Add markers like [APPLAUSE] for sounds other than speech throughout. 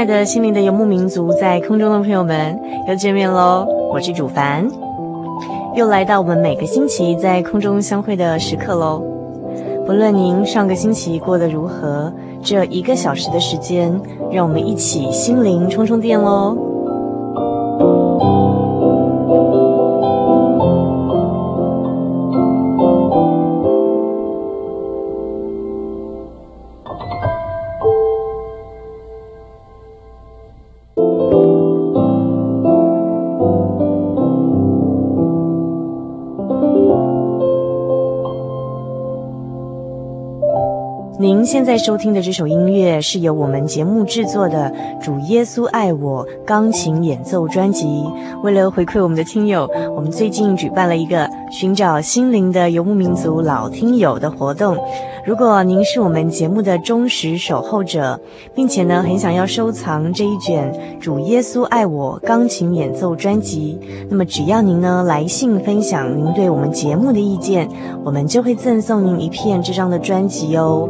亲爱的心灵的游牧民族，在空中的朋友们，又见面喽！我是主凡。又来到我们每个星期在空中相会的时刻喽。不论您上个星期过得如何，这一个小时的时间，让我们一起心灵充充电喽。现在收听的这首音乐是由我们节目制作的《主耶稣爱我》钢琴演奏专辑。为了回馈我们的听友，我们最近举办了一个寻找心灵的游牧民族老听友的活动。如果您是我们节目的忠实守候者，并且呢很想要收藏这一卷《主耶稣爱我》钢琴演奏专辑，那么只要您呢来信分享您对我们节目的意见，我们就会赠送您一片这张的专辑哦。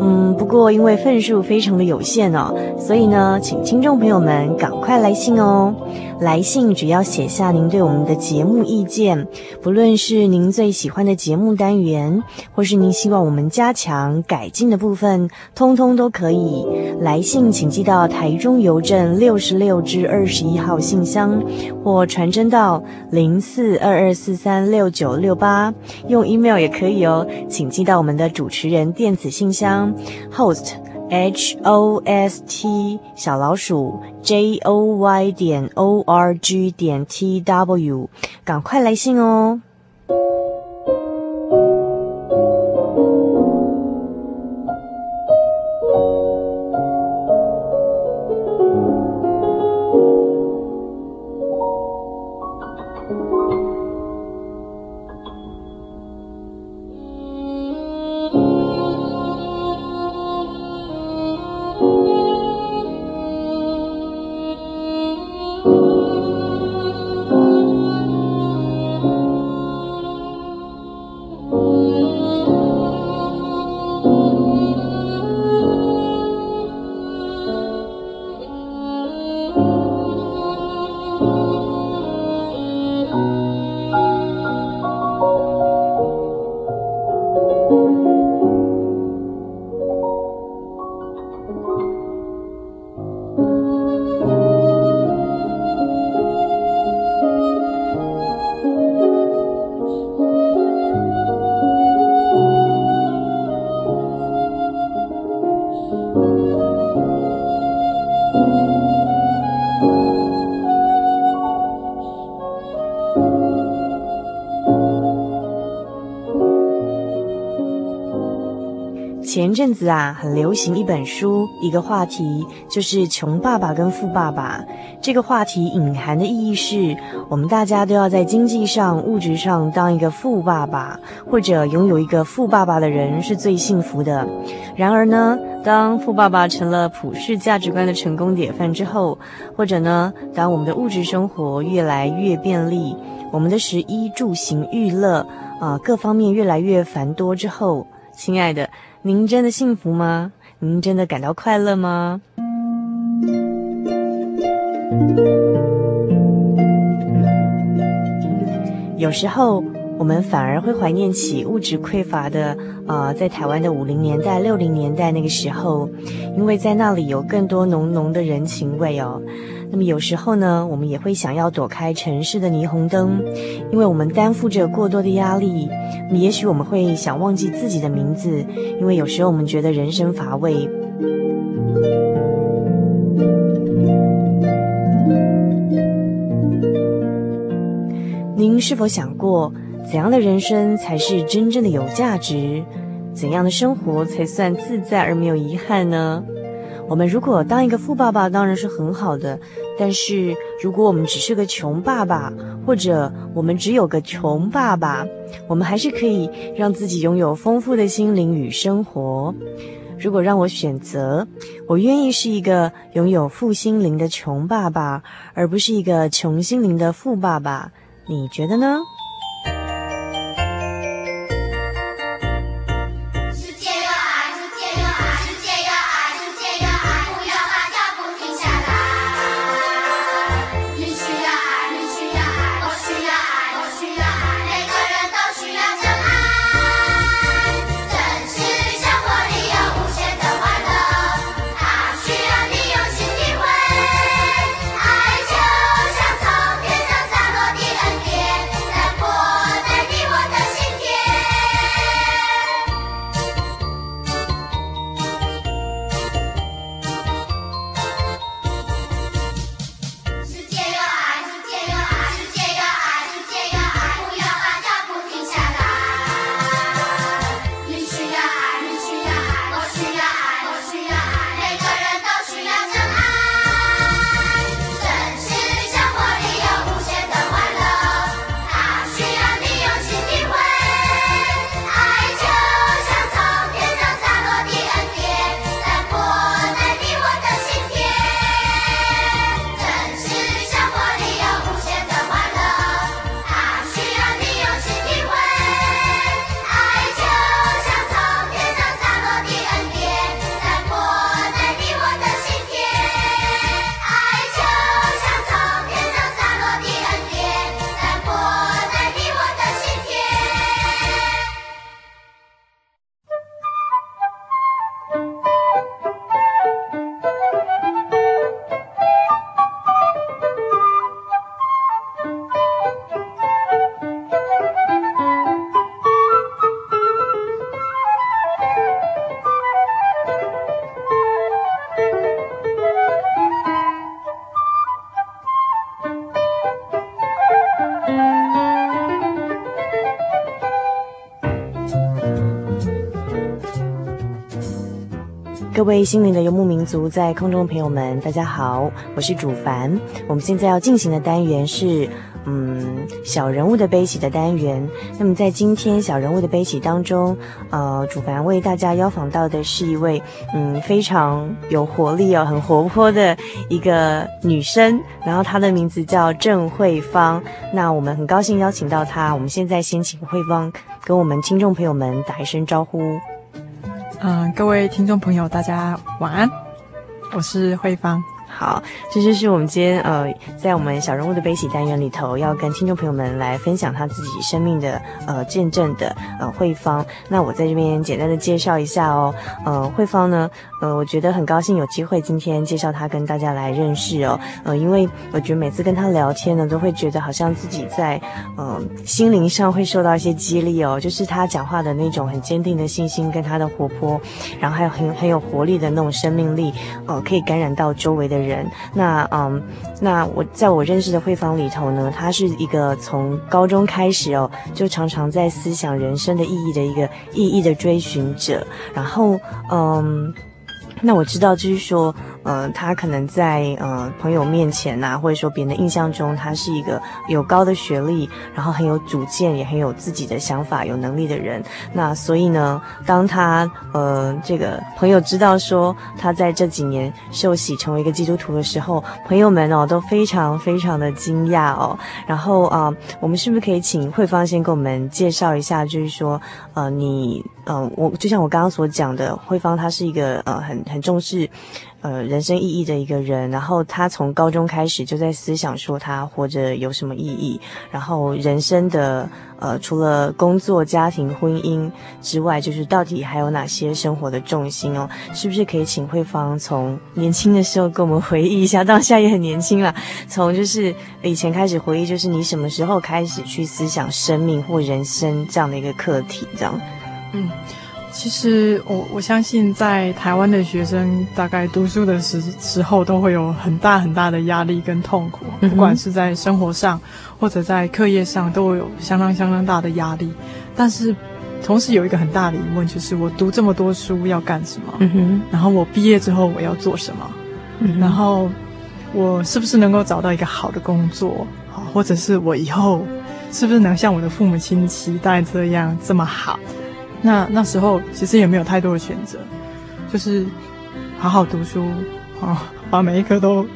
嗯，不过因为份数非常的有限哦，所以呢，请听众朋友们赶快来信哦。来信只要写下您对我们的节目意见，不论是您最喜欢的节目单元，或是您希望我们加强改进的部分，通通都可以。来信请寄到台中邮政六十六至二十一号信箱，或传真到零四二二四三六九六八，用 email 也可以哦，请寄到我们的主持人电子信箱 host h o s t 小老鼠 j o y 点 o r g 点 t w，赶快来信哦。前阵子啊，很流行一本书，一个话题就是穷爸爸跟富爸爸。这个话题隐含的意义是，我们大家都要在经济上、物质上当一个富爸爸，或者拥有一个富爸爸的人是最幸福的。然而呢，当富爸爸成了普世价值观的成功典范之后，或者呢，当我们的物质生活越来越便利，我们的食衣住行娱乐啊，各方面越来越繁多之后，亲爱的。您真的幸福吗？您真的感到快乐吗？有时候，我们反而会怀念起物质匮乏的，呃，在台湾的五零年代、六零年代那个时候，因为在那里有更多浓浓的人情味哦。那么有时候呢，我们也会想要躲开城市的霓虹灯，因为我们担负着过多的压力。那么也许我们会想忘记自己的名字，因为有时候我们觉得人生乏味。您是否想过，怎样的人生才是真正的有价值？怎样的生活才算自在而没有遗憾呢？我们如果当一个富爸爸，当然是很好的。但是，如果我们只是个穷爸爸，或者我们只有个穷爸爸，我们还是可以让自己拥有丰富的心灵与生活。如果让我选择，我愿意是一个拥有富心灵的穷爸爸，而不是一个穷心灵的富爸爸。你觉得呢？位心灵的游牧民族，在空中的朋友们，大家好，我是主凡。我们现在要进行的单元是，嗯，小人物的悲喜的单元。那么在今天小人物的悲喜当中，呃，主凡为大家邀访到的是一位，嗯，非常有活力哦，很活泼的一个女生。然后她的名字叫郑慧芳。那我们很高兴邀请到她。我们现在先请慧芳跟我们听众朋友们打一声招呼。嗯，各位听众朋友，大家晚安，我是慧芳。好，这就是我们今天呃，在我们小人物的悲喜单元里头，要跟听众朋友们来分享他自己生命的呃见证的呃慧芳。那我在这边简单的介绍一下哦，呃，慧芳呢，呃，我觉得很高兴有机会今天介绍他跟大家来认识哦，呃，因为我觉得每次跟他聊天呢，都会觉得好像自己在呃心灵上会受到一些激励哦，就是他讲话的那种很坚定的信心，跟他的活泼，然后还有很很有活力的那种生命力，呃，可以感染到周围的人。那嗯，那我在我认识的慧芳里头呢，她是一个从高中开始哦，就常常在思想人生的意义的一个意义的追寻者。然后嗯，那我知道就是说，呃，他可能在呃朋友面前呐、或者说别人的印象中，他是一个有高的学历，然后很有主见，也很有自己的想法、有能力的人。那所以呢，当他呃这个朋友知道说他在这几年受洗成为一个基督徒的时候，朋友们哦都非常非常的惊讶哦。然后啊、我们是不是可以请慧芳先给我们介绍一下？就是说，呃，你嗯、呃，我就像我刚刚所讲的，慧芳她是一个呃很很重视。呃，人生意义的一个人，然后他从高中开始就在思想说他活着有什么意义，然后人生的呃，除了工作、家庭、婚姻之外，就是到底还有哪些生活的重心哦？是不是可以请慧芳从年轻的时候跟我们回忆一下？到现在也很年轻了，从就是以前开始回忆，就是你什么时候开始去思想生命或人生这样的一个课题？这样，嗯。其实我我相信，在台湾的学生大概读书的时时候，都会有很大很大的压力跟痛苦，不管是在生活上或者在课业上，都会有相当相当大的压力。但是，同时有一个很大的疑问，就是我读这么多书要干什么？嗯哼。然后我毕业之后我要做什么？嗯哼。然后我是不是能够找到一个好的工作？好，或者是我以后是不是能像我的父母亲期待这样这么好？那那时候其实也没有太多的选择，就是好好读书啊，把每一科都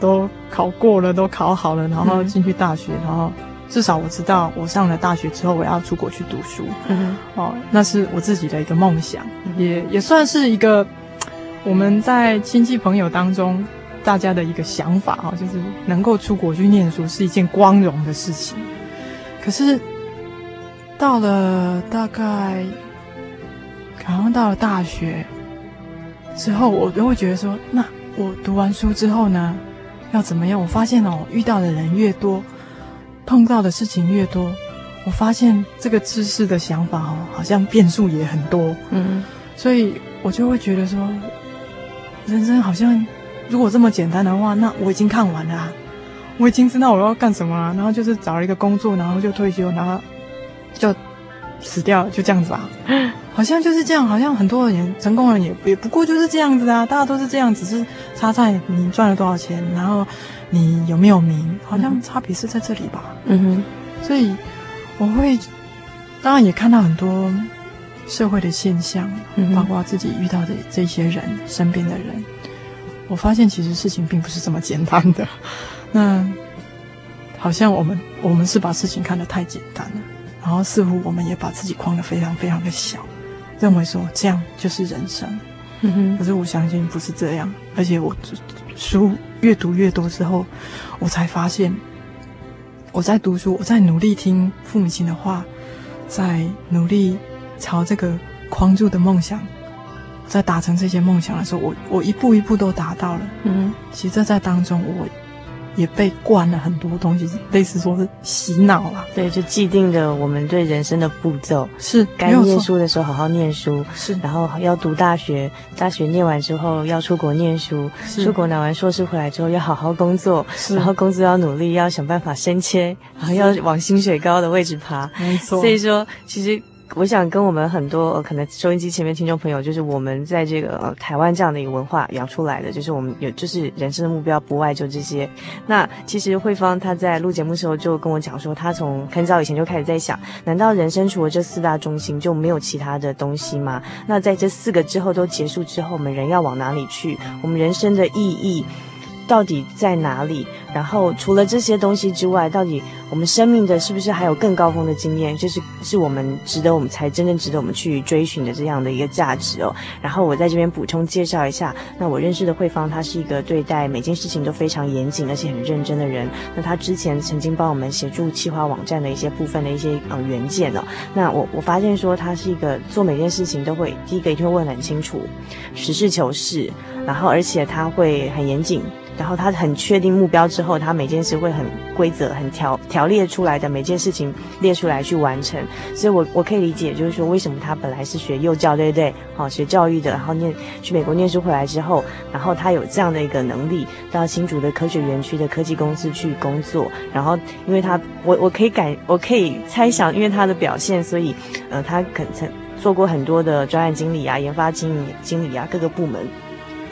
都考过了，都考好了，然后进去大学，然后至少我知道我上了大学之后我要出国去读书，嗯，哦，那是我自己的一个梦想，也也算是一个我们在亲戚朋友当中大家的一个想法哈，就是能够出国去念书是一件光荣的事情，可是到了大概。然后到了大学之后，我就会觉得说，那我读完书之后呢，要怎么样？我发现哦，遇到的人越多，碰到的事情越多，我发现这个知识的想法哦，好像变数也很多。嗯，所以我就会觉得说，人生好像如果这么简单的话，那我已经看完了啊，我已经知道我要干什么了，然后就是找了一个工作，然后就退休，然后就死掉了，就这样子啊。[LAUGHS] 好像就是这样，好像很多人成功人也也不过就是这样子啊，大家都是这样，只是差在你赚了多少钱，然后你有没有名，好像差别是在这里吧。嗯哼，所以我会当然也看到很多社会的现象，嗯，包括自己遇到的这些人，身边的人，我发现其实事情并不是这么简单的。[LAUGHS] 那好像我们我们是把事情看得太简单了，然后似乎我们也把自己框得非常非常的小。认为说这样就是人生，嗯哼，可是我相信不是这样，而且我书越读越多之后，我才发现，我在读书，我在努力听父母亲的话，在努力朝这个框住的梦想，在达成这些梦想的时候，我我一步一步都达到了，嗯，其实这在当中我。也被灌了很多东西，类似说是洗脑了。对，就既定的我们对人生的步骤是该念书的时候好好念书，是然后要读大学，大学念完之后要出国念书，是出国拿完硕士回来之后要好好工作，是然后工作要努力，要想办法升迁，然后要往薪水高的位置爬。没错，所以说其实。我想跟我们很多、呃、可能收音机前面听众朋友，就是我们在这个、呃、台湾这样的一个文化养出来的，就是我们有就是人生的目标不外就这些。那其实慧芳她在录节目时候就跟我讲说，她从很早以前就开始在想，难道人生除了这四大中心就没有其他的东西吗？那在这四个之后都结束之后，我们人要往哪里去？我们人生的意义到底在哪里？然后除了这些东西之外，到底我们生命的是不是还有更高峰的经验？就是是我们值得我们才真正值得我们去追寻的这样的一个价值哦。然后我在这边补充介绍一下，那我认识的慧芳，她是一个对待每件事情都非常严谨而且很认真的人。那她之前曾经帮我们协助企划网站的一些部分的一些呃原件哦。那我我发现说，她是一个做每件事情都会第一个一定会问很清楚，实事求是，然后而且她会很严谨。然后他很确定目标之后，他每件事会很规则、很条条列出来的每件事情列出来去完成。所以我，我可以理解，就是说为什么他本来是学幼教，对不对？好，学教育的，然后念去美国念书回来之后，然后他有这样的一个能力，到新竹的科学园区的科技公司去工作。然后，因为他，我我可以感，我可以猜想，因为他的表现，所以，呃，他可曾做过很多的专案经理啊、研发经理经理啊，各个部门。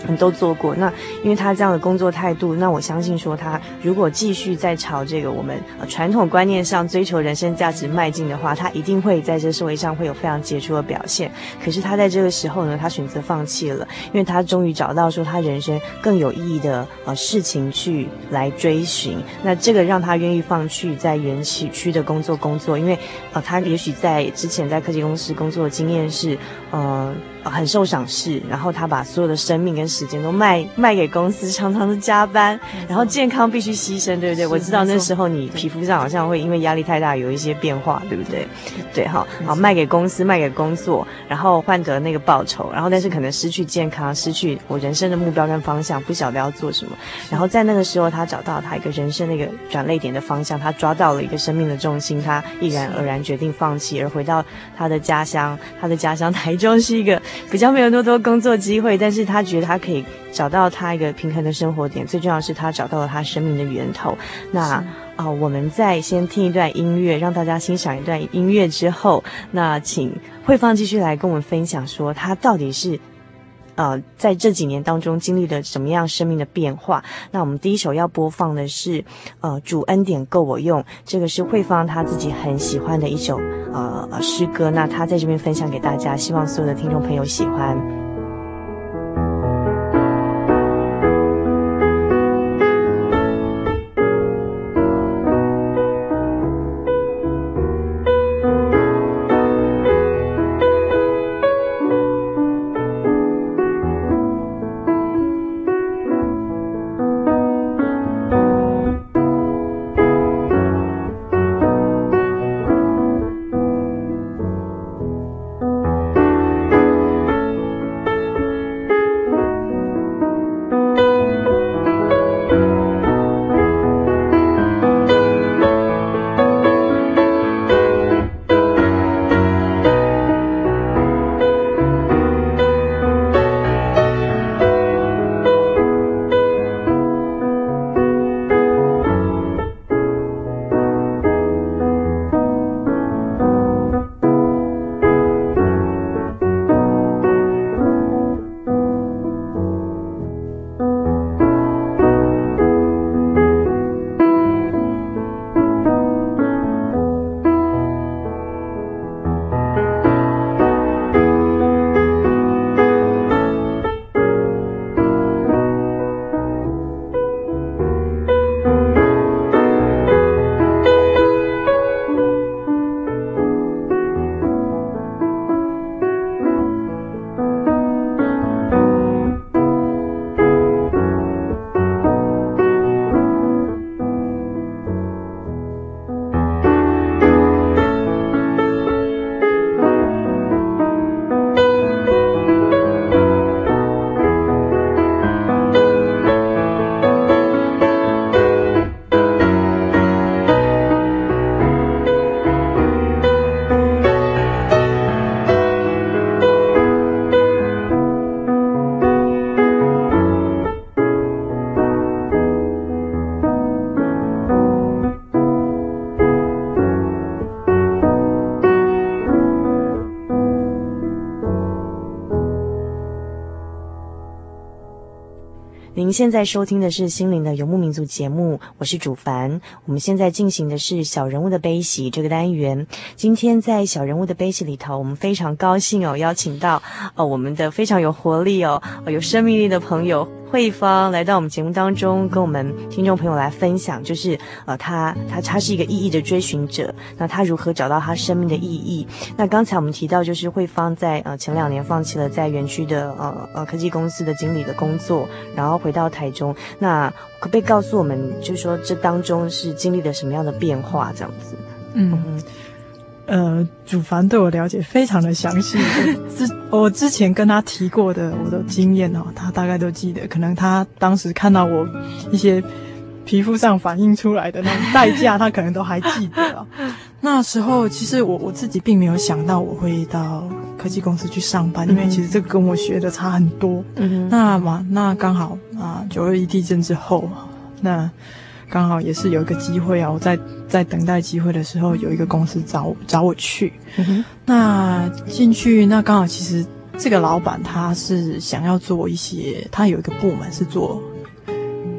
你都做过，那因为他这样的工作态度，那我相信说他如果继续在朝这个我们传统观念上追求人生价值迈进的话，他一定会在这社会上会有非常杰出的表现。可是他在这个时候呢，他选择放弃了，因为他终于找到说他人生更有意义的呃事情去来追寻。那这个让他愿意放弃在园区区的工作工作，因为呃他也许在之前在科技公司工作的经验是呃。很受赏识，然后他把所有的生命跟时间都卖卖给公司，常常是加班，然后健康必须牺牲，对不对？我知道那时候你皮肤上好像会因为压力太大有一些变化，对不对？对，好，好，卖给公司，卖给工作，然后换得那个报酬，然后但是可能失去健康，失去我人生的目标跟方向，不晓得要做什么。然后在那个时候，他找到他一个人生的一个转泪点的方向，他抓到了一个生命的重心，他毅然而然决定放弃，而回到他的家乡，他的家乡台中是一个。比较没有那么多工作机会，但是他觉得他可以找到他一个平衡的生活点。最重要是，他找到了他生命的源头。那啊、呃，我们再先听一段音乐，让大家欣赏一段音乐之后，那请慧芳继续来跟我们分享，说他到底是呃在这几年当中经历了什么样生命的变化。那我们第一首要播放的是呃主恩典够我用，这个是慧芳她自己很喜欢的一首。呃，诗歌，那她在这边分享给大家，希望所有的听众朋友喜欢。现在收听的是《心灵的游牧民族》节目，我是主凡。我们现在进行的是《小人物的悲喜》这个单元。今天在《小人物的悲喜》里头，我们非常高兴哦，邀请到呃我们的非常有活力哦，有生命力的朋友。慧芳来到我们节目当中，跟我们听众朋友来分享，就是呃，他他他是一个意义的追寻者，那他如何找到他生命的意义？那刚才我们提到，就是慧芳在呃前两年放弃了在园区的呃呃科技公司的经理的工作，然后回到台中。那可不可以告诉我们，就是说这当中是经历了什么样的变化？这样子，嗯。嗯呃，主凡对我了解非常的详细。[LAUGHS] 之我之前跟他提过的我的经验哦，他大概都记得。可能他当时看到我一些皮肤上反映出来的那种代价，他可能都还记得哦。[LAUGHS] 那时候其实我我自己并没有想到我会到科技公司去上班，因为其实这个跟我学的差很多。嗯，那嘛，那刚好啊，九二一地震之后，那。刚好也是有一个机会啊！我在在等待机会的时候，有一个公司找我找我去。嗯。那进去，那刚好其实这个老板他是想要做一些，他有一个部门是做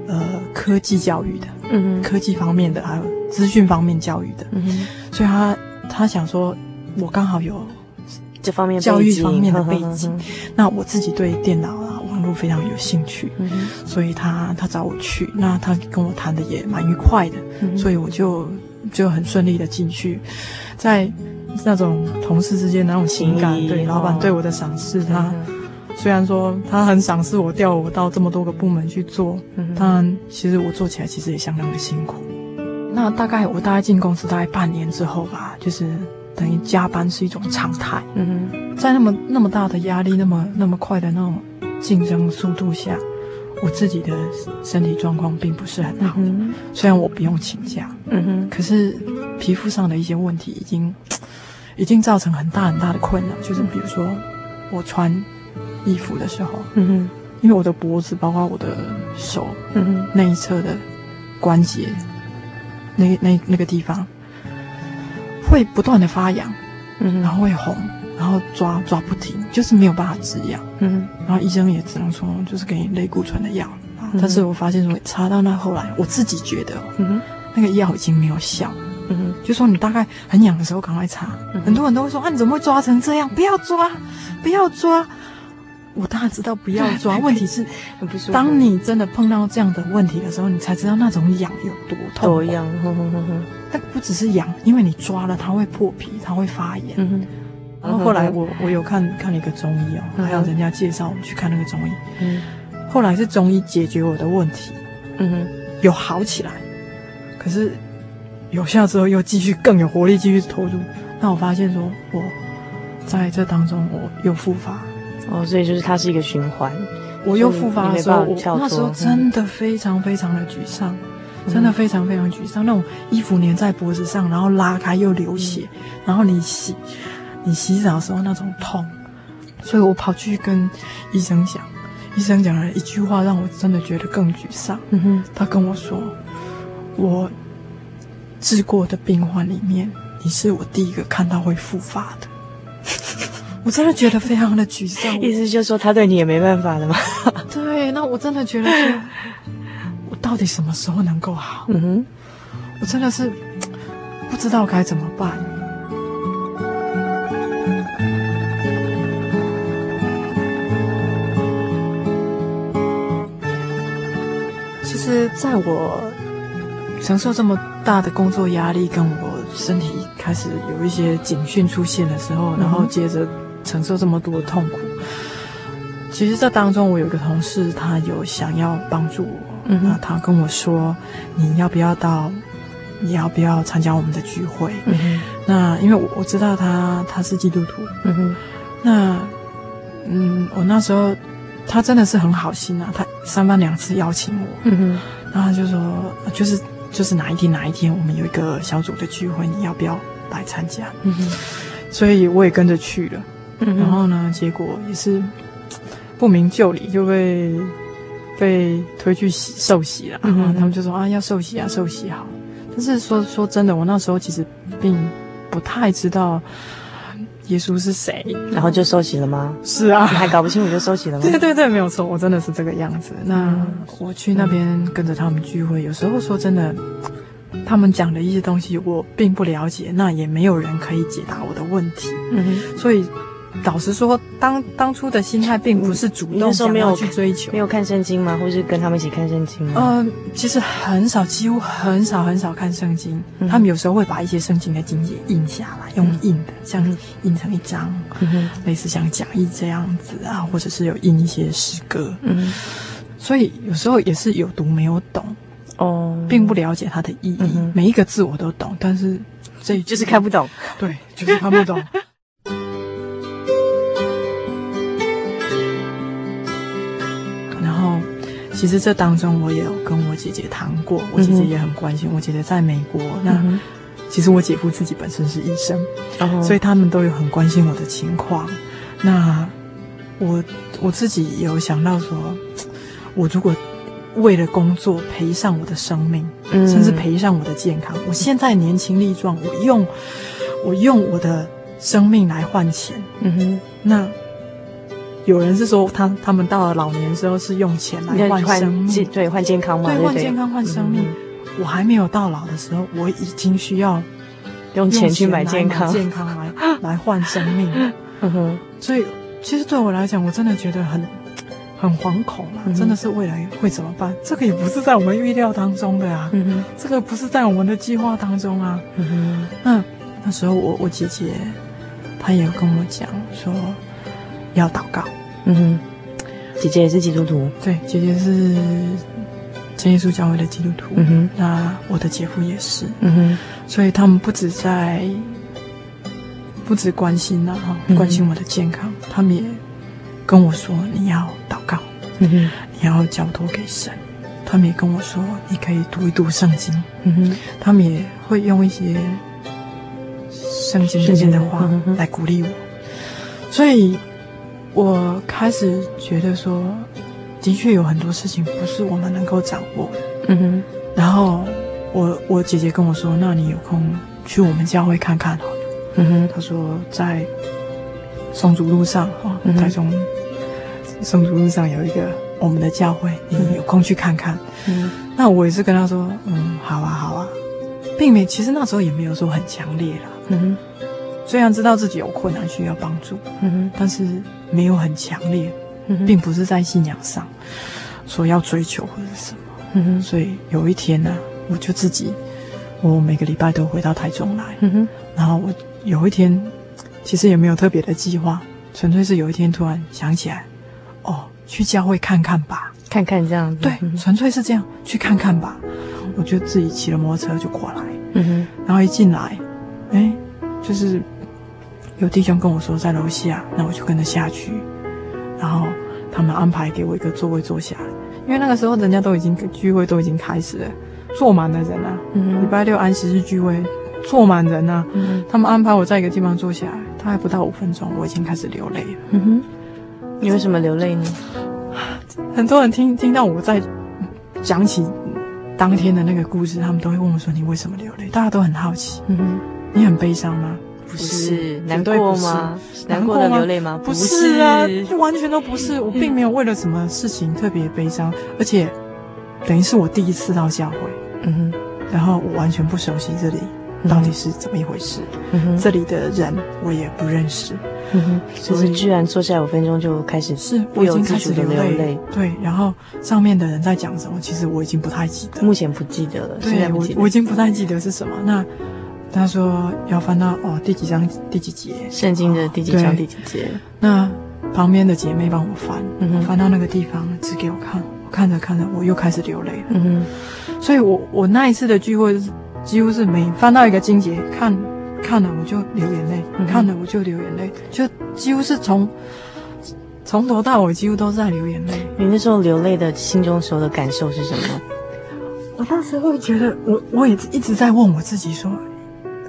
呃科技教育的，嗯，科技方面的还有资讯方面教育的，嗯，所以他他想说，我刚好有这方面教育方面的背景，那我自己对电脑啊网络非常有兴趣，嗯，所以他他找我去，那他跟我谈的也蛮愉快的，嗯，所以我就就很顺利的进去，在。那种同事之间那种情感，对老板对我的赏识，他虽然说他很赏识我，调我到这么多个部门去做，但其实我做起来其实也相当的辛苦。那大概我大概进公司大概半年之后吧，就是等于加班是一种常态。嗯哼，在那么那么大的压力，那么那么快的那种竞争速度下，我自己的身体状况并不是很好。虽然我不用请假，嗯哼，可是皮肤上的一些问题已经。[TSK] 已经造成很大很大的困扰，就是比如说我穿衣服的时候，嗯哼，因为我的脖子，包括我的手，嗯哼，那一侧的关节，那那那个地方会不断的发痒，嗯哼，然后会红，然后抓抓不停，就是没有办法止痒，嗯，然后医生也只能说就是给你类固醇的药，嗯，但是我发现说擦到那后来，我自己觉得，嗯，那个药已经没有效。嗯，就说你大概很痒的时候赶快擦。嗯、很多人都会说啊，你怎么会抓成这样？不要抓，不要抓。我当然知道不要抓，[LAUGHS] 问题是，当你真的碰到这样的问题的时候，你才知道那种痒有多痛。多痒，哼哼哼哼。但不只是痒，因为你抓了它会破皮，它会发炎。嗯哼。然后后来我我有看看了一个中医哦，还有人家介绍我们去看那个中医。嗯。后来是中医解决我的问题。嗯哼。有好起来，可是。有效之后又继续更有活力继续投入，那我发现说我在这当中我又复发哦，所以就是它是一个循环。我又复发的时候，我那时候真的非常非常的沮丧，嗯、真的非常非常沮丧。那种衣服粘在脖子上，然后拉开又流血，嗯、然后你洗你洗澡的时候那种痛，所以我跑去跟医生讲，医生讲了一句话让我真的觉得更沮丧。嗯哼，他跟我说我。治过的病患里面，你是我第一个看到会复发的。[LAUGHS] 我真的觉得非常的沮丧。意思就是说，他对你也没办法了吗？[LAUGHS] 对，那我真的觉得说，我到底什么时候能够好？嗯哼，我真的是不知道该怎么办。在我。承受这么大的工作压力，跟我身体开始有一些警讯出现的时候，然后接着承受这么多的痛苦。其实这当中，我有个同事，他有想要帮助我，嗯、那他跟我说：“你要不要到？你要不要参加我们的聚会？”嗯、那因为我我知道他他是基督徒，嗯哼，那嗯，我那时候他真的是很好心啊，他三番两次邀请我，嗯哼，然后就说就是。就是哪一天哪一天，我们有一个小组的聚会，你要不要来参加？嗯哼，所以我也跟着去了。嗯，然后呢，结果也是不明就里就被被推去洗受洗了。嗯，然后他们就说啊，要受洗啊，受洗好。但是说说真的，我那时候其实并不太知道。耶稣是谁？然后就收起了吗？是啊，你还搞不清楚就收起了吗？对对对，没有错，我真的是这个样子。那我去那边跟着他们聚会，有时候说真的，他们讲的一些东西我并不了解，那也没有人可以解答我的问题。嗯哼，所以。老实说，当当初的心态并不是主动想要去追求，没有看圣经吗？或是跟他们一起看圣经吗？嗯、呃，其实很少，几乎很少很少看圣经。嗯、他们有时候会把一些圣经的经节印下来，用印的，嗯、像印成一张，嗯、类似像讲义这样子啊，或者是有印一些诗歌。嗯，所以有时候也是有读没有懂哦，并不了解它的意义。嗯、每一个字我都懂，但是这就是看不懂。对，就是看不懂。[LAUGHS] 其实这当中，我也有跟我姐姐谈过，我姐姐也很关心。我姐姐在美国，那其实我姐夫自己本身是医生，所以他们都有很关心我的情况。那我我自己有想到说，我如果为了工作赔上我的生命，甚至赔上我的健康，我现在年轻力壮，我用我用我的生命来换钱，嗯哼，那有人是说他他们到了老年的时候是用钱来换生命，对，换健康嘛，对，换健康换生命。我还没有到老的时候，我已经需要用钱去买健康，健康来 [GASPS] 来换生命。所以其实对我来讲，我真的觉得很很惶恐啊！真的是未来会怎么办？这个也不是在我们预料当中的啊，这个不是在我们的计划当中啊。嗯，那那时候我我姐姐她也有跟我讲说要祷告。嗯哼，姐姐也是基督徒，对，姐姐是。真耶稣教会的基督徒，嗯哼，那我的姐夫也是，嗯哼，所以他们不止在，不止关心呐、啊，哈、嗯，关心我的健康，他们也跟我说你要祷告，嗯哼，你要交托给神，他们也跟我说你可以读一读圣经，嗯哼，他们也会用一些圣经里面的话来鼓励我，所以我开始觉得说。的确有很多事情不是我们能够掌握的。嗯哼。然后我我姐姐跟我说：“那你有空去我们教会看看好了。”嗯哼。她说在松竹路上哈，台中松竹路上有一个我们的教会，你有空去看看。嗯。那我也是跟她说：“嗯，好啊，好啊。”并没，其实那时候也没有说很强烈了。嗯哼。虽然知道自己有困难需要帮助，嗯，但是没有很强烈。并不是在信仰上说要追求或者是什么，嗯，所以有一天呢，我就自己，我每个礼拜都回到台中来，然后我有一天，其实也没有特别的计划，纯粹是有一天突然想起来，哦，去教会看看吧，看看这样子，对，纯粹是这样，去看看吧，我就自己骑了摩托车就过来，嗯哼，然后一进来，哎，就是有弟兄跟我说在楼下，那我就跟着下去。然后他们安排给我一个座位坐下来，因为那个时候人家都已经聚会都已经开始了，坐满了人啊。嗯，礼拜六安息日聚会，坐满人啊。嗯，他们安排我在一个地方坐下来，他还不到五分钟，我已经开始流泪了。嗯哼，你为什么流泪呢？很多人听听到我在讲起当天的那个故事，他们都会问我说：“你为什么流泪？”大家都很好奇。嗯哼，你很悲伤吗？不是。难过吗？难过的流泪吗？不是啊，就完全都不是。我并没有为了什么事情特别悲伤，而且等于是我第一次到教会，嗯哼，然后我完全不熟悉这里到底是怎么一回事，嗯哼，这里的人我也不认识，嗯哼，所以居然坐下五分钟就开始是我已经开始流泪，对，然后上面的人在讲什么，其实我已经不太记得，目前不记得了，对，我我已经不太记得是什么。那。他说要翻到哦第几章第几节，圣经的第几章第几节。那旁边的姐妹帮我翻，翻到那个地方指给我看，我看着看着我又开始流泪了。嗯哼，所以我我那一次的聚会几乎是每翻到一个经节，看看了我就流眼泪，嗯、看了我就流眼泪，就几乎是从从头到尾几乎都在流眼泪。你那时候流泪的心中时候的感受是什么？我当时会觉得，我我也一直在问我自己说。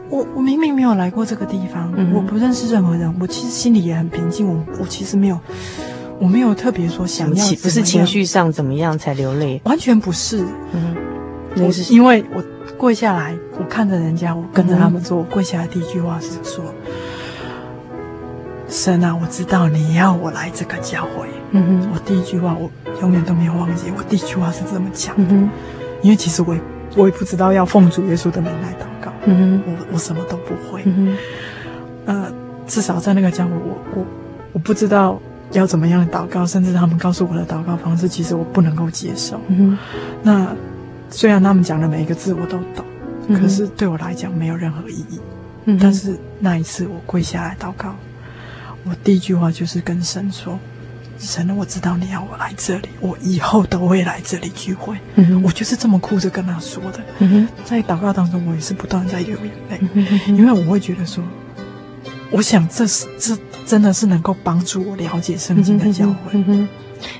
我我明明没有来过这个地方，嗯、我不认识任何人，我其实心里也很平静。我我其实没有，我没有特别说想要，不是情绪上怎么样才流泪，完全不是。嗯哼，我是因为我跪下来，我看着人家，我跟着他们做，嗯、我跪下来第一句话是说：“神啊，我知道你要我来这个教会。”嗯哼，我第一句话我永远都没有忘记，我第一句话是这么讲的。嗯，因为其实我也我也不知道要奉主耶稣的名来祷告。嗯哼，我我什么都不会。嗯至少在那个教会，我我我不知道要怎么样祷告，甚至他们告诉我的祷告方式，其实我不能够接受。嗯，那虽然他们讲的每一个字我都懂，嗯、可是对我来讲没有任何意义。嗯，但是那一次我跪下来祷告，我第一句话就是跟神说。神，我知道你要我来这里，我以后都会来这里聚会。嗯、我就是这么哭着跟他说的。嗯、在祷告当中，我也是不断在流眼泪，嗯、因为我会觉得说，我想这是这真的是能够帮助我了解圣经的教会。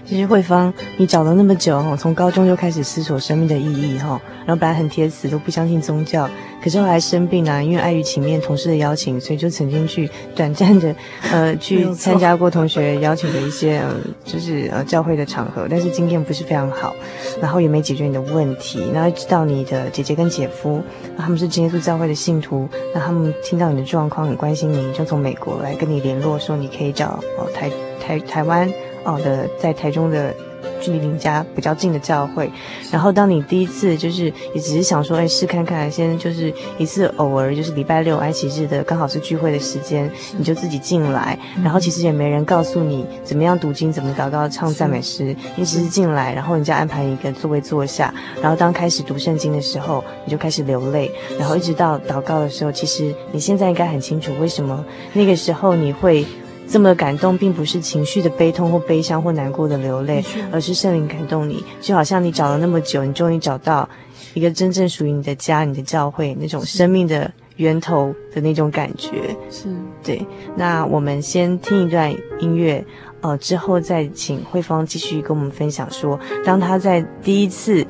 其实慧芳，你找了那么久哈，从高中就开始思索生命的意义哈，然后本来很铁死，都不相信宗教，可是后来生病啊，因为碍于情面同事的邀请，所以就曾经去短暂的 [LAUGHS] 呃去参加过同学邀请的一些呃就是呃教会的场合，但是经验不是非常好，然后也没解决你的问题。然后知道你的姐姐跟姐夫，那他们是真耶稣教会的信徒，那他们听到你的状况很关心你，就从美国来跟你联络，说你可以找哦台。台台湾哦的在台中的。距离您家比较近的教会，然后当你第一次就是也只是想说，哎，试看看，先就是一次偶尔就是礼拜六安息日的刚好是聚会的时间，你就自己进来，然后其实也没人告诉你怎么样读经、怎么祷告、唱赞美诗，你只是进来，然后人家安排一个座位坐下，然后当开始读圣经的时候，你就开始流泪，然后一直到祷告的时候，其实你现在应该很清楚为什么那个时候你会。这么感动，并不是情绪的悲痛或悲伤或难过的流泪，而是圣灵感动你，就好像你找了那么久，你终于找到一个真正属于你的家、你的教会那种生命的源头的那种感觉。是，对。那我们先听一段音乐，呃，之后再请慧芳继续跟我们分享说，当他在第一次、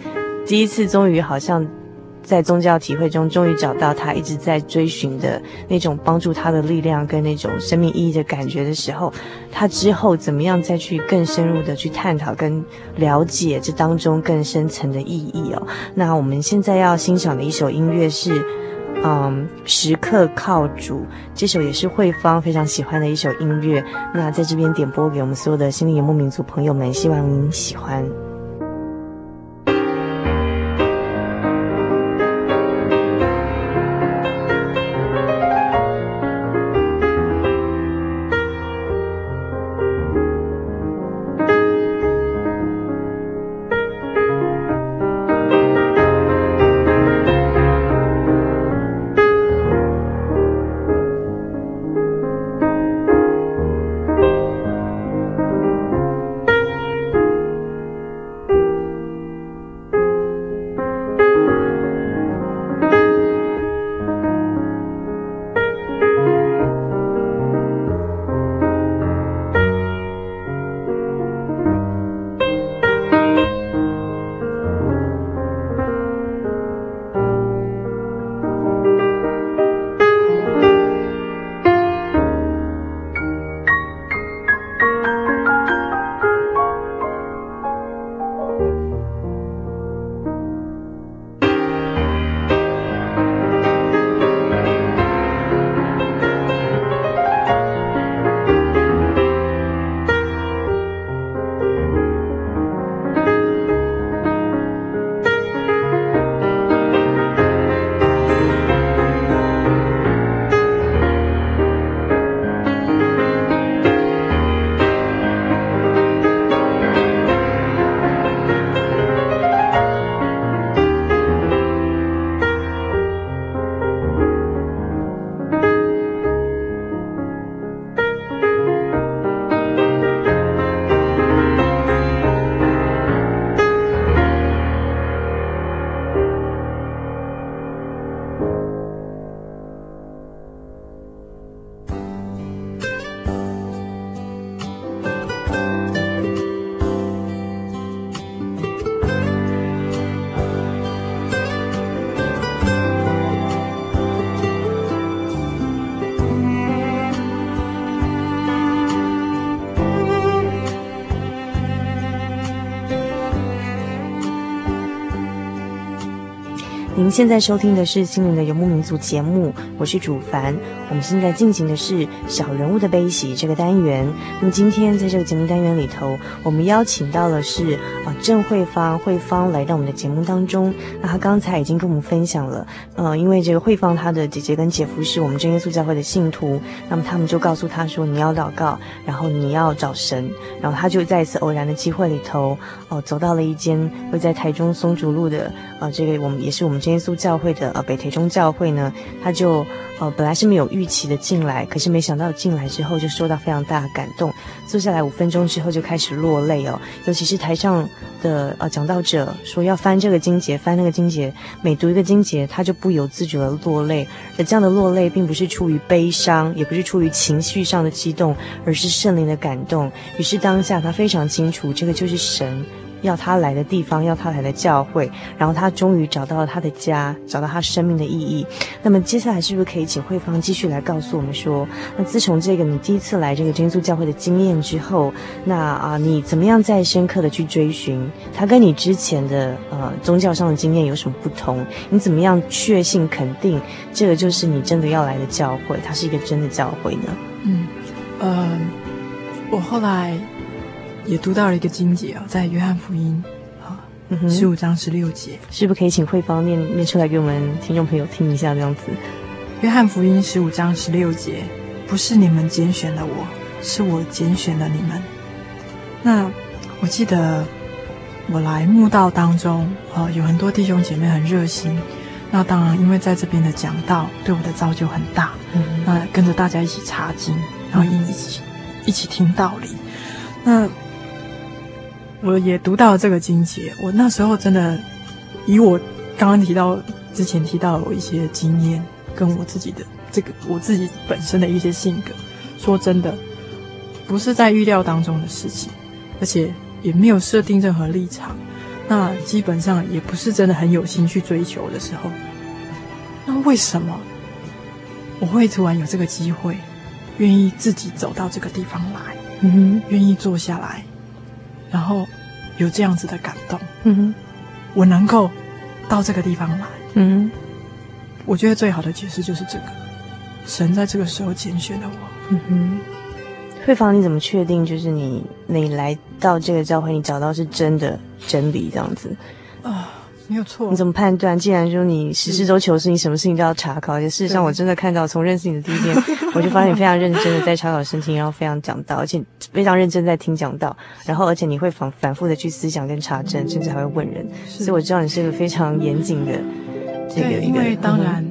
第一次终于好像。在宗教体会中，终于找到他一直在追寻的那种帮助他的力量跟那种生命意义的感觉的时候，他之后怎么样再去更深入的去探讨跟了解这当中更深层的意义哦？那我们现在要欣赏的一首音乐是，嗯，时刻靠主，这首也是慧芳非常喜欢的一首音乐。那在这边点播给我们所有的心灵游牧民族朋友们，希望您喜欢。现在收听的是《心灵的游牧民族》节目，我是主凡。我们现在进行的是小人物的悲喜这个单元。那么今天在这个节目单元里头，我们邀请到的是啊郑慧芳，慧芳来到我们的节目当中。那她刚才已经跟我们分享了，呃，因为这个慧芳她的姐姐跟姐夫是我们真耶稣教会的信徒，那么他们就告诉她说，你要祷告，然后你要找神，然后她就在一次偶然的机会里头，哦、走到了一间会在台中松竹路的，呃，这个我们也是我们真耶稣教会的呃北台中教会呢，他就呃本来是没有预期的进来，可是没想到进来之后就受到非常大的感动，坐下来五分钟之后就开始落泪哦，尤其是台上的呃讲道者说要翻这个经节，翻那个经节，每读一个经节，他就不由自主的落泪，而这样的落泪并不是出于悲伤，也不是出于情绪上的激动，而是圣灵的感动。于是当下他非常清楚，这个就是神。要他来的地方，要他来的教会，然后他终于找到了他的家，找到他生命的意义。那么接下来是不是可以请慧芳继续来告诉我们说，那自从这个你第一次来这个真耶稣教会的经验之后，那啊你怎么样再深刻的去追寻他跟你之前的呃宗教上的经验有什么不同？你怎么样确信肯定这个就是你真的要来的教会，它是一个真的教会呢？嗯，呃。我后来也读到了一个经节啊，在约翰福音啊，十五章十六节，是不是可以请慧芳念念出来给我们听众朋友听一下？这样子，约翰福音十五章十六节，不是你们拣选了我，是我拣选了你们。那我记得我来慕道当中啊，有很多弟兄姐妹很热心。那当然，因为在这边的讲道对我的造就很大，嗯，那跟着大家一起查经，然后一起、嗯、一起听道理。那我也读到这个经节，我那时候真的以我刚刚提到之前提到我一些经验，跟我自己的这个我自己本身的一些性格，说真的，不是在预料当中的事情，而且也没有设定任何立场。那基本上也不是真的很有心去追求的时候，那为什么我会突然有这个机会，愿意自己走到这个地方来，嗯哼，愿意坐下来，然后有这样子的感动，嗯哼，我能够到这个地方来，嗯，我觉得最好的解释就是这个，神在这个时候拣选了我，嗯哼。慧芳，你怎么确定就是你你来到这个教会，你找到是真的真理这样子？啊？没有错。你怎么判断？既然说你实事都求是，你什么事情都要查考。而且事实上，我真的看到从认识你的第一天，[LAUGHS] 我就发现你非常认真的在查考圣经，然后非常讲道，而且非常认真在听讲道，然后而且你会反反复的去思想跟查证，甚至还会问人。所以我知道你是一个非常严谨的这个。因为当然，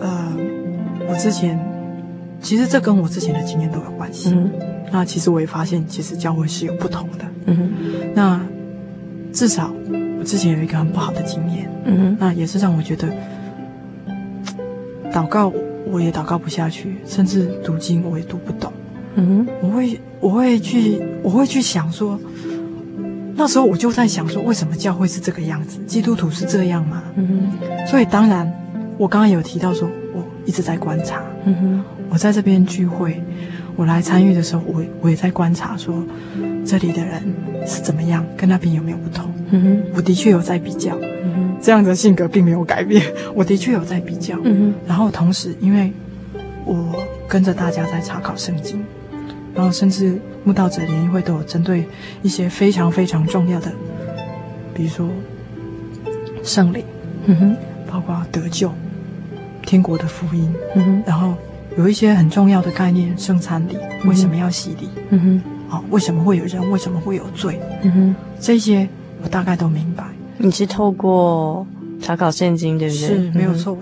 嗯、呃，我之前。其实这跟我之前的经验都有关系。嗯、那其实我也发现，其实教会是有不同的。嗯哼、那至少我之前有一个很不好的经验。嗯、那也是让我觉得祷告我也祷告不下去，甚至读经我也读不懂。嗯、我会我会去我会去想说，那时候我就在想说，为什么教会是这个样子？基督徒是这样吗？嗯、所以当然，我刚刚有提到说，我一直在观察。嗯哼我在这边聚会，我来参与的时候，我我也在观察说，这里的人是怎么样，跟那边有没有不同？嗯哼，我的确有在比较，嗯哼，这样的性格并没有改变，[LAUGHS] 我的确有在比较，嗯哼，然后同时，因为我跟着大家在查考圣经，然后甚至慕道者联谊会都有针对一些非常非常重要的，比如说圣灵，嗯哼，包括得救、天国的福音，嗯哼，然后。有一些很重要的概念，生产力为什么要洗礼？嗯哼，好、哦，为什么会有人？为什么会有罪？嗯哼，这些我大概都明白。你是透过查考圣经，对不对？是，没有错。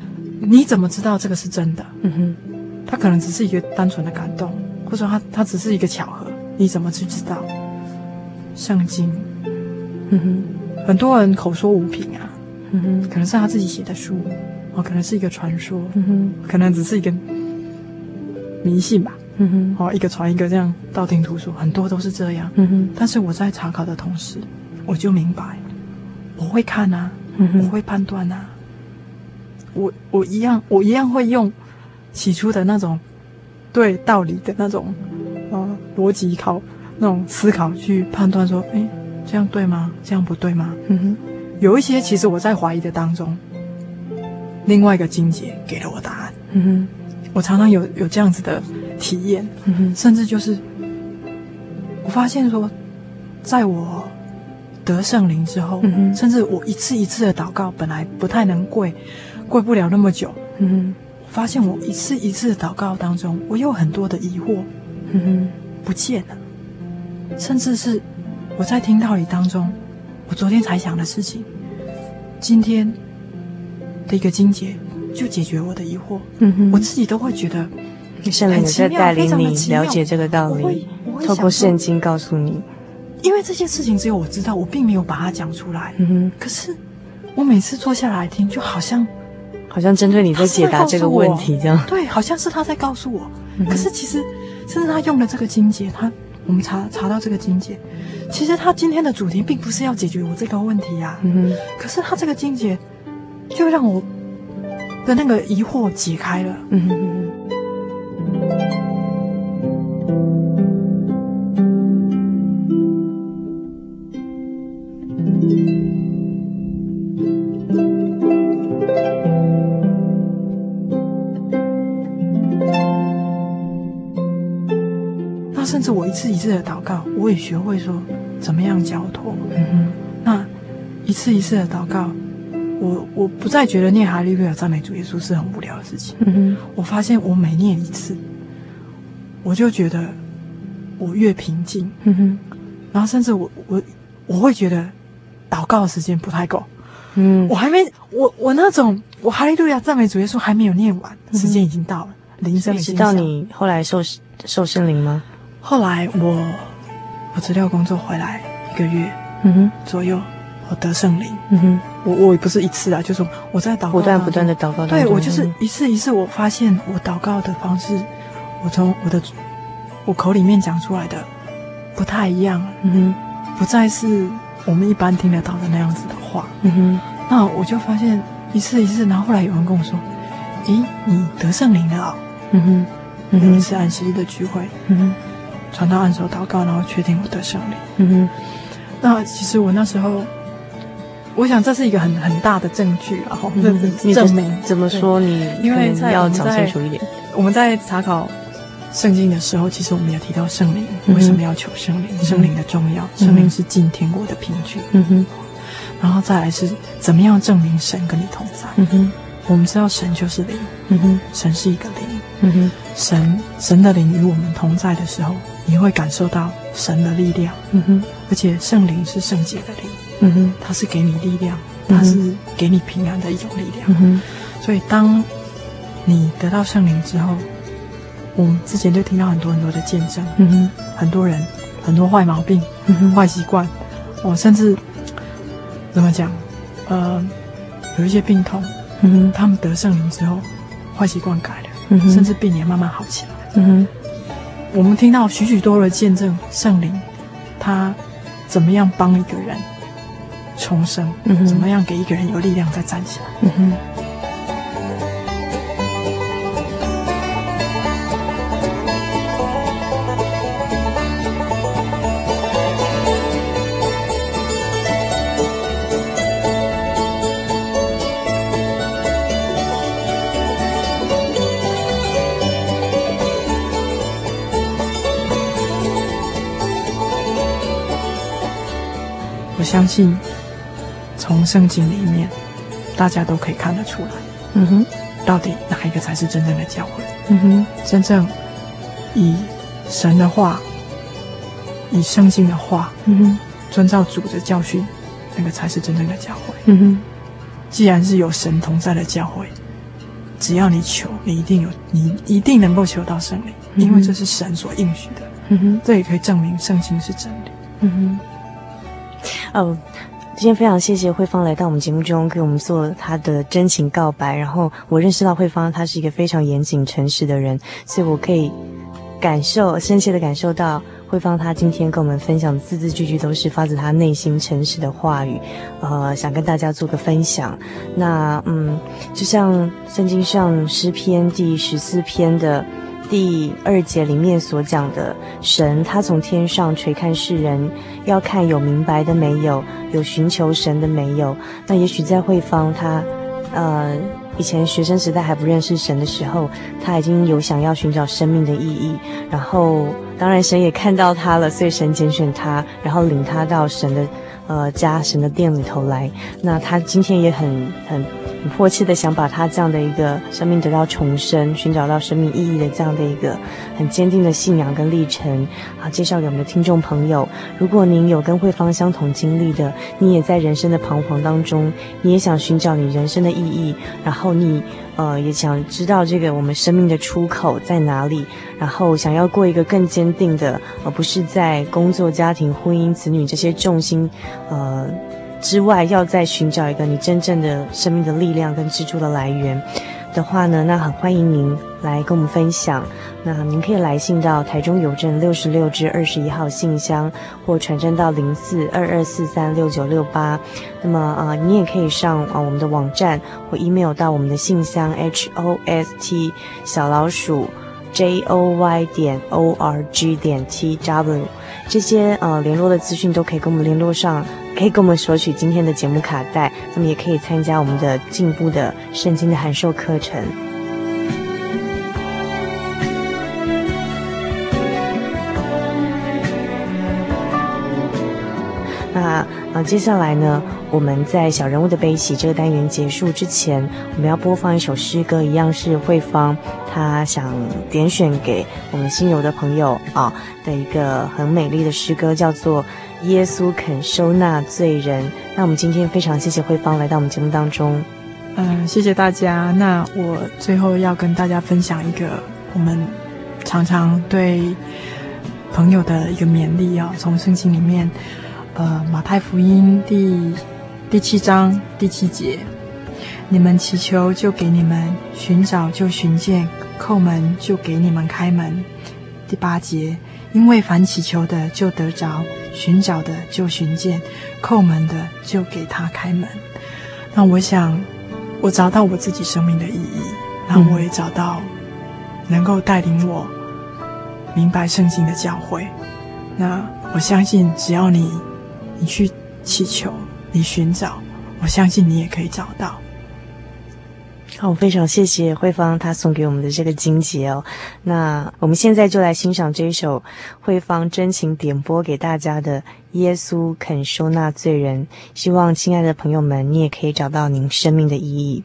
嗯、你怎么知道这个是真的？嗯哼，它可能只是一个单纯的感动，或者说它它只是一个巧合。你怎么去知道？圣经，嗯哼，很多人口说无凭啊，嗯哼，可能是他自己写的书。哦，可能是一个传说，嗯哼，可能只是一个迷信吧，嗯哼，哦，一个传一个这样道听途说，很多都是这样，嗯哼。但是我在查考的同时，我就明白，我会看啊，嗯哼，我会判断啊，我我一样，我一样会用起初的那种对道理的那种呃逻辑考那种思考去判断说，哎，这样对吗？这样不对吗？嗯哼，有一些其实我在怀疑的当中。另外一个金姐给了我答案。嗯哼，我常常有有这样子的体验。嗯哼，甚至就是我发现说，在我得圣灵之后，嗯哼，甚至我一次一次的祷告，本来不太能跪，跪不了那么久。嗯哼，我发现我一次一次的祷告当中，我有很多的疑惑。嗯哼，不见了。甚至是我在听道理当中，我昨天才想的事情，今天。的一个经节就解决我的疑惑，嗯哼，我自己都会觉得圣灵在带领你了解这个道理，透过圣经告诉你，因为这件事情只有我知道，我并没有把它讲出来，嗯哼。可是我每次坐下来听，就好像好像针对你在解答这个问题这样，对，好像是他在告诉我。可是其实，甚至他用了这个经节，他我们查查到这个经节，其实他今天的主题并不是要解决我这个问题呀，嗯哼。可是他这个经节。就让我的那个疑惑解开了。嗯哼哼。那甚至我一次一次的祷告，我也学会说怎么样交托。嗯哼，那一次一次的祷告，我我不再觉得念哈利路亚赞美主耶稣是很无聊的事情。嗯哼，我发现我每念一次，我就觉得我越平静。嗯哼，然后甚至我我我会觉得祷告的时间不太够。嗯，我还没我我那种我哈利路亚赞美主耶稣还没有念完，时间已经到了，铃声已经响。直到你后来受受圣灵吗？后来我我辞掉工作回来一个月，嗯哼左右，我得圣灵，嗯哼，我我也不是一次啊，就是我在祷告，不断不断的祷告，对我就是一次一次，我发现我祷告的方式，我从我的我口里面讲出来的不太一样，嗯哼，不再是我们一般听得到的那样子的话，嗯哼，那我就发现一次一次，然后后来有人跟我说，咦，你得圣灵了啊，嗯哼。有一次安息日的聚会，嗯哼，传到按手祷告，然后确定我得圣灵。嗯哼，那其实我那时候，我想这是一个很很大的证据，然后证明怎么说你？因为要讲清楚一点。我们在查考圣经的时候，其实我们也提到圣灵为什么要求圣灵，圣灵的重要，圣灵是进天国的凭据。嗯哼，然后再来是怎么样证明神跟你同在？嗯哼，我们知道神就是灵。嗯哼，神是一个灵。嗯哼，神神的灵与我们同在的时候，你会感受到神的力量。嗯哼，而且圣灵是圣洁的灵。嗯哼，它是给你力量，它是给你平安的一种力量。嗯哼，所以当你得到圣灵之后，我们之前就听到很多很多的见证。嗯哼，很多人很多坏毛病、嗯哼，坏习惯，我甚至怎么讲？呃，有一些病痛，嗯哼，他们得圣灵之后，坏习惯改了。嗯甚至病也慢慢好起来。嗯哼，我们听到许许多多的见证，圣灵他怎么样帮一个人重生？嗯哼，怎么样给一个人有力量再站起来？嗯哼。相信从圣经里面，大家都可以看得出来，嗯哼，到底哪一个才是真正的教会？嗯哼，真正以神的话，以圣经的话，嗯哼，遵照主的教训，那个才是真正的教会。嗯哼，既然是有神同在的教会，只要你求，你一定有，你一定能够求到圣灵，因为这是神所应许的。嗯哼，这也可以证明圣经是真理。嗯哼。哦，今天非常谢谢慧芳来到我们节目中，给我们做她的真情告白。然后我认识到慧芳，她是一个非常严谨、诚实的人，所以我可以感受深切的感受到慧芳她今天跟我们分享的字字句句都是发自她内心诚实的话语。呃，想跟大家做个分享。那嗯，就像圣经上诗篇第十四篇的。第二节里面所讲的神，他从天上垂看世人，要看有明白的没有，有寻求神的没有。那也许在慧芳，他呃以前学生时代还不认识神的时候，他已经有想要寻找生命的意义。然后当然神也看到他了，所以神拣选他，然后领他到神的呃家、神的殿里头来。那他今天也很很。迫切的想把他这样的一个生命得到重生，寻找到生命意义的这样的一个很坚定的信仰跟历程，好介绍给我们的听众朋友。如果您有跟慧芳相同经历的，你也在人生的彷徨当中，你也想寻找你人生的意义，然后你呃也想知道这个我们生命的出口在哪里，然后想要过一个更坚定的，而不是在工作、家庭、婚姻、子女这些重心，呃。之外，要再寻找一个你真正的生命的力量跟支柱的来源的话呢，那很欢迎您来跟我们分享。那您可以来信到台中邮政六十六至二十一号信箱，或传真到零四二二四三六九六八。那么啊、呃，你也可以上啊、我们的网站或 email 到我们的信箱 h o s t 小老鼠 j o y 点 o r g 点 t w。这些呃联络的资讯都可以跟我们联络上。可以跟我们索取今天的节目卡带那么也可以参加我们的进步的圣经的函授课程。那啊接下来呢我们在小人物的悲喜这个单元结束之前我们要播放一首诗歌一样是慧芳她想点选给我们心游的朋友啊的一个很美丽的诗歌叫做耶稣肯收纳罪人》。那我们今天非常谢谢慧芳来到我们节目当中。嗯，谢谢大家。那我最后要跟大家分享一个我们常常对朋友的一个勉励啊，从圣经里面。呃，马太福音第第七章第七节，你们祈求就给你们，寻找就寻见，叩门就给你们开门。第八节，因为凡祈求的就得着，寻找的就寻见，叩门的就给他开门。那我想，我找到我自己生命的意义，那我也找到能够带领我明白圣经的教诲。那我相信，只要你。你去祈求，你寻找，我相信你也可以找到。好，非常谢谢慧芳她送给我们的这个金节哦。那我们现在就来欣赏这一首慧芳真情点播给大家的《耶稣肯收纳罪人》，希望亲爱的朋友们，你也可以找到您生命的意义。